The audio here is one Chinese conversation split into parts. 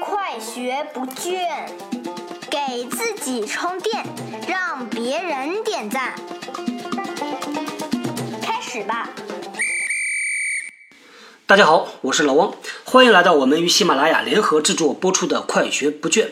快学不倦，给自己充电，让别人点赞。开始吧。大家好，我是老汪，欢迎来到我们与喜马拉雅联合制作播出的《快学不倦》。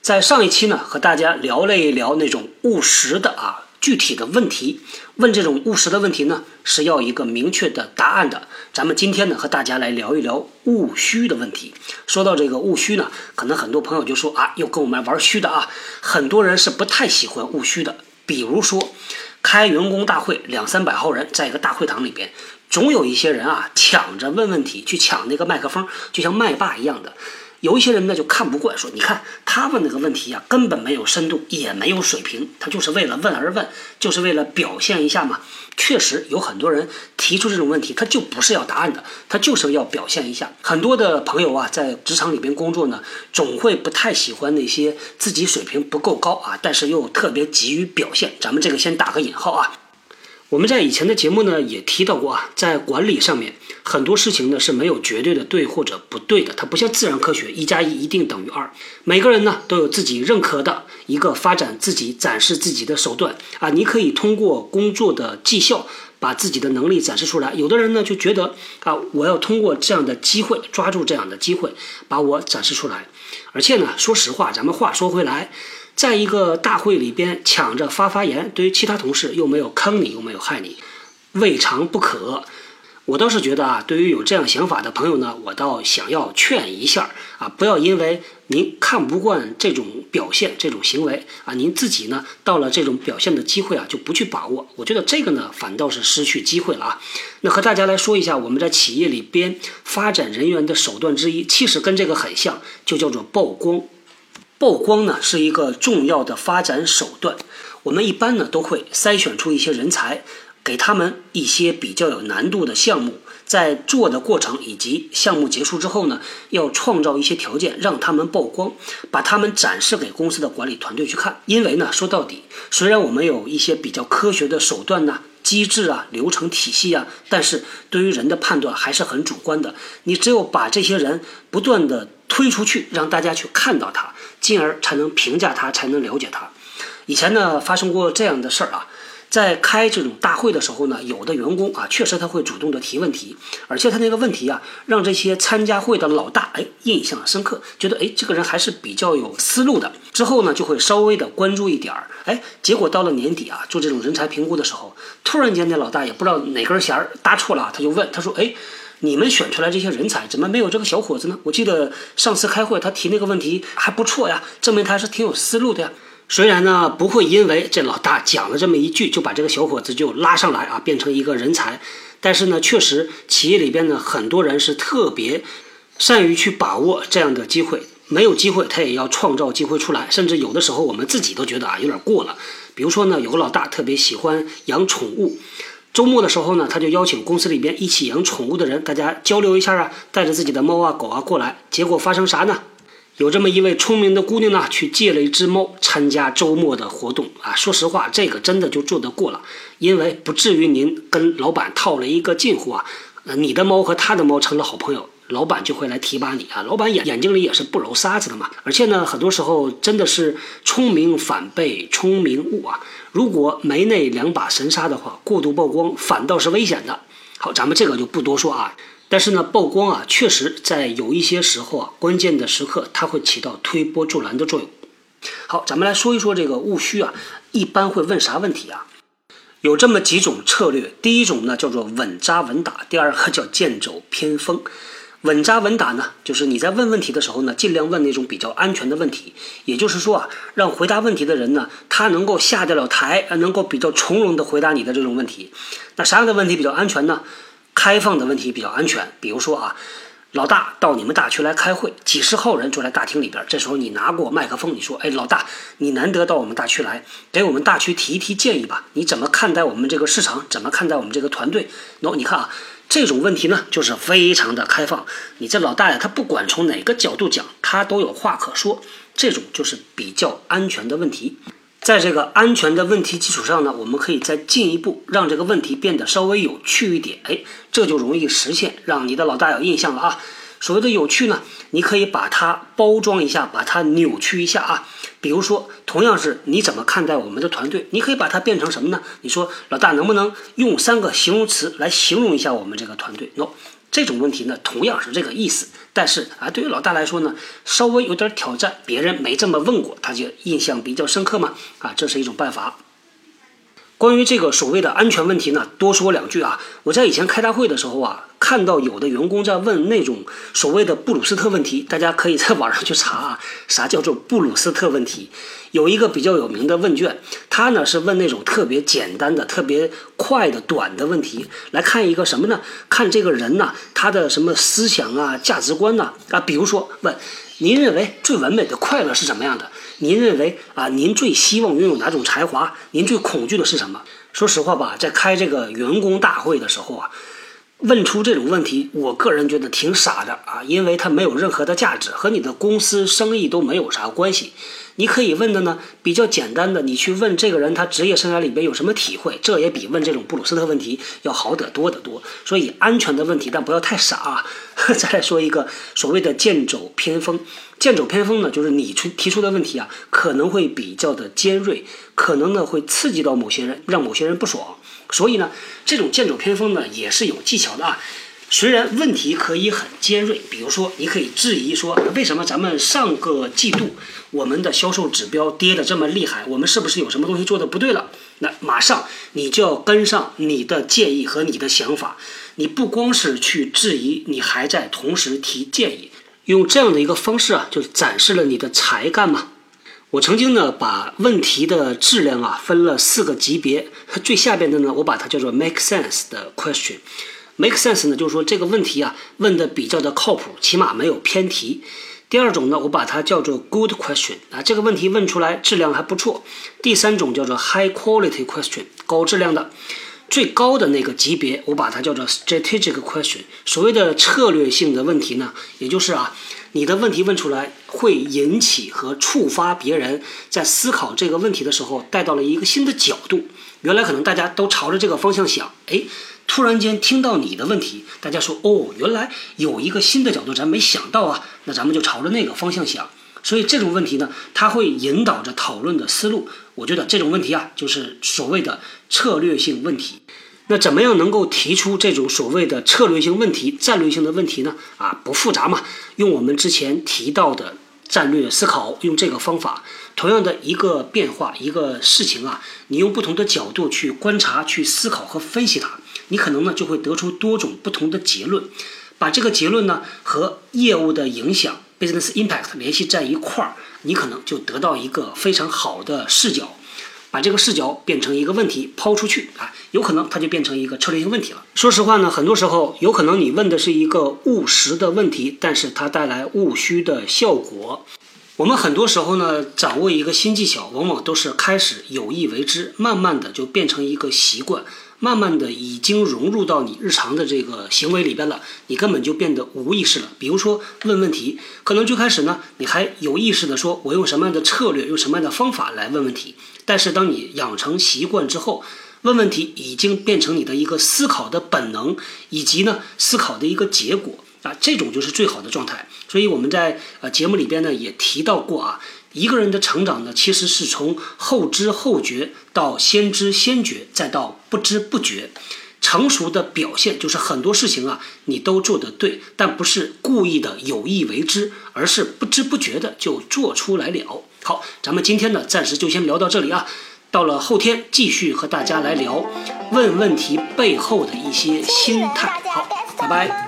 在上一期呢，和大家聊了一聊那种务实的啊具体的问题。问这种务实的问题呢，是要一个明确的答案的。咱们今天呢，和大家来聊一聊务虚的问题。说到这个务虚呢，可能很多朋友就说啊，又跟我们玩虚的啊。很多人是不太喜欢务虚的。比如说，开员工大会，两三百号人在一个大会堂里边。总有一些人啊，抢着问问题，去抢那个麦克风，就像麦霸一样的。有一些人呢，就看不惯，说你看他问那个问题啊，根本没有深度，也没有水平，他就是为了问而问，就是为了表现一下嘛。确实有很多人提出这种问题，他就不是要答案的，他就是要表现一下。很多的朋友啊，在职场里边工作呢，总会不太喜欢那些自己水平不够高啊，但是又特别急于表现。咱们这个先打个引号啊。我们在以前的节目呢也提到过啊，在管理上面很多事情呢是没有绝对的对或者不对的，它不像自然科学，一加一一定等于二。每个人呢都有自己认可的一个发展自己、展示自己的手段啊，你可以通过工作的绩效把自己的能力展示出来。有的人呢就觉得啊，我要通过这样的机会，抓住这样的机会，把我展示出来。而且呢，说实话，咱们话说回来。在一个大会里边抢着发发言，对于其他同事又没有坑你，又没有害你，未尝不可。我倒是觉得啊，对于有这样想法的朋友呢，我倒想要劝一下啊，不要因为您看不惯这种表现、这种行为啊，您自己呢到了这种表现的机会啊就不去把握。我觉得这个呢反倒是失去机会了啊。那和大家来说一下，我们在企业里边发展人员的手段之一，其实跟这个很像，就叫做曝光。曝光呢是一个重要的发展手段，我们一般呢都会筛选出一些人才，给他们一些比较有难度的项目，在做的过程以及项目结束之后呢，要创造一些条件让他们曝光，把他们展示给公司的管理团队去看。因为呢，说到底，虽然我们有一些比较科学的手段呢、机制啊、流程体系啊，但是对于人的判断还是很主观的。你只有把这些人不断的推出去，让大家去看到他。进而才能评价他，才能了解他。以前呢，发生过这样的事儿啊，在开这种大会的时候呢，有的员工啊，确实他会主动的提问题，而且他那个问题啊，让这些参加会的老大哎印象深刻，觉得哎这个人还是比较有思路的。之后呢，就会稍微的关注一点儿，哎，结果到了年底啊，做这种人才评估的时候，突然间那老大也不知道哪根弦搭错了，他就问他说，哎。你们选出来这些人才，怎么没有这个小伙子呢？我记得上次开会他提那个问题还不错呀，证明他是挺有思路的呀。虽然呢不会因为这老大讲了这么一句就把这个小伙子就拉上来啊，变成一个人才，但是呢确实企业里边呢很多人是特别善于去把握这样的机会，没有机会他也要创造机会出来，甚至有的时候我们自己都觉得啊有点过了。比如说呢有个老大特别喜欢养宠物。周末的时候呢，他就邀请公司里边一起养宠物的人，大家交流一下啊，带着自己的猫啊狗啊过来。结果发生啥呢？有这么一位聪明的姑娘呢，去借了一只猫参加周末的活动啊。说实话，这个真的就做得过了，因为不至于您跟老板套了一个近乎啊，你的猫和他的猫成了好朋友。老板就会来提拔你啊！老板眼眼睛里也是不揉沙子的嘛。而且呢，很多时候真的是聪明反被聪明误啊。如果没那两把神杀的话，过度曝光反倒是危险的。好，咱们这个就不多说啊。但是呢，曝光啊，确实在有一些时候啊，关键的时刻，它会起到推波助澜的作用。好，咱们来说一说这个务虚啊，一般会问啥问题啊？有这么几种策略。第一种呢，叫做稳扎稳打；第二个叫剑走偏锋。稳扎稳打呢，就是你在问问题的时候呢，尽量问那种比较安全的问题。也就是说啊，让回答问题的人呢，他能够下得了台，能够比较从容的回答你的这种问题。那啥样的问题比较安全呢？开放的问题比较安全。比如说啊，老大到你们大区来开会，几十号人坐在大厅里边，这时候你拿过麦克风，你说：“哎，老大，你难得到我们大区来，给我们大区提一提建议吧？你怎么看待我们这个市场？怎么看待我们这个团队？”喏，你看啊。这种问题呢，就是非常的开放。你这老大呀，他不管从哪个角度讲，他都有话可说。这种就是比较安全的问题。在这个安全的问题基础上呢，我们可以再进一步让这个问题变得稍微有趣一点。哎，这就容易实现，让你的老大有印象了啊。所谓的有趣呢，你可以把它包装一下，把它扭曲一下啊。比如说，同样是你怎么看待我们的团队，你可以把它变成什么呢？你说老大能不能用三个形容词来形容一下我们这个团队？no，这种问题呢，同样是这个意思。但是啊，对于老大来说呢，稍微有点挑战，别人没这么问过，他就印象比较深刻嘛。啊，这是一种办法。关于这个所谓的安全问题呢，多说两句啊。我在以前开大会的时候啊，看到有的员工在问那种所谓的布鲁斯特问题，大家可以在网上去查啊，啥叫做布鲁斯特问题？有一个比较有名的问卷，他呢是问那种特别简单的、特别快的、短的问题，来看一个什么呢？看这个人呢，他的什么思想啊、价值观呐啊，比如说问您认为最完美的快乐是什么样的？您认为啊，您最希望拥有哪种才华？您最恐惧的是什么？说实话吧，在开这个员工大会的时候啊，问出这种问题，我个人觉得挺傻的啊，因为它没有任何的价值，和你的公司生意都没有啥关系。你可以问的呢，比较简单的，你去问这个人他职业生涯里边有什么体会，这也比问这种布鲁斯特问题要好得多得多。所以安全的问题，但不要太傻啊。再来说一个所谓的剑走偏锋，剑走偏锋呢，就是你出提出的问题啊，可能会比较的尖锐，可能呢会刺激到某些人，让某些人不爽。所以呢，这种剑走偏锋呢也是有技巧的啊。虽然问题可以很尖锐，比如说你可以质疑说，为什么咱们上个季度我们的销售指标跌得这么厉害？我们是不是有什么东西做的不对了？那马上你就要跟上你的建议和你的想法，你不光是去质疑，你还在同时提建议，用这样的一个方式啊，就展示了你的才干嘛。我曾经呢把问题的质量啊分了四个级别，最下边的呢我把它叫做 make sense 的 question。make sense 呢，就是说这个问题啊问的比较的靠谱，起码没有偏题。第二种呢，我把它叫做 good question 啊，这个问题问出来质量还不错。第三种叫做 high quality question 高质量的。最高的那个级别，我把它叫做 strategic question。所谓的策略性的问题呢，也就是啊，你的问题问出来会引起和触发别人在思考这个问题的时候带到了一个新的角度。原来可能大家都朝着这个方向想，哎。突然间听到你的问题，大家说哦，原来有一个新的角度，咱没想到啊，那咱们就朝着那个方向想。所以这种问题呢，它会引导着讨论的思路。我觉得这种问题啊，就是所谓的策略性问题。那怎么样能够提出这种所谓的策略性问题、战略性的问题呢？啊，不复杂嘛，用我们之前提到的战略思考，用这个方法，同样的一个变化、一个事情啊，你用不同的角度去观察、去思考和分析它。你可能呢就会得出多种不同的结论，把这个结论呢和业务的影响 （business impact） 联系在一块儿，你可能就得到一个非常好的视角，把这个视角变成一个问题抛出去啊，有可能它就变成一个策略性问题了。说实话呢，很多时候有可能你问的是一个务实的问题，但是它带来务虚的效果。我们很多时候呢，掌握一个新技巧，往往都是开始有意为之，慢慢的就变成一个习惯。慢慢的已经融入到你日常的这个行为里边了，你根本就变得无意识了。比如说问问题，可能最开始呢，你还有意识的说，我用什么样的策略，用什么样的方法来问问题。但是当你养成习惯之后，问问题已经变成你的一个思考的本能，以及呢思考的一个结果啊，这种就是最好的状态。所以我们在呃节目里边呢也提到过啊。一个人的成长呢，其实是从后知后觉到先知先觉，再到不知不觉。成熟的表现就是很多事情啊，你都做得对，但不是故意的有意为之，而是不知不觉的就做出来了。好，咱们今天呢，暂时就先聊到这里啊。到了后天，继续和大家来聊问问题背后的一些心态。好，拜拜。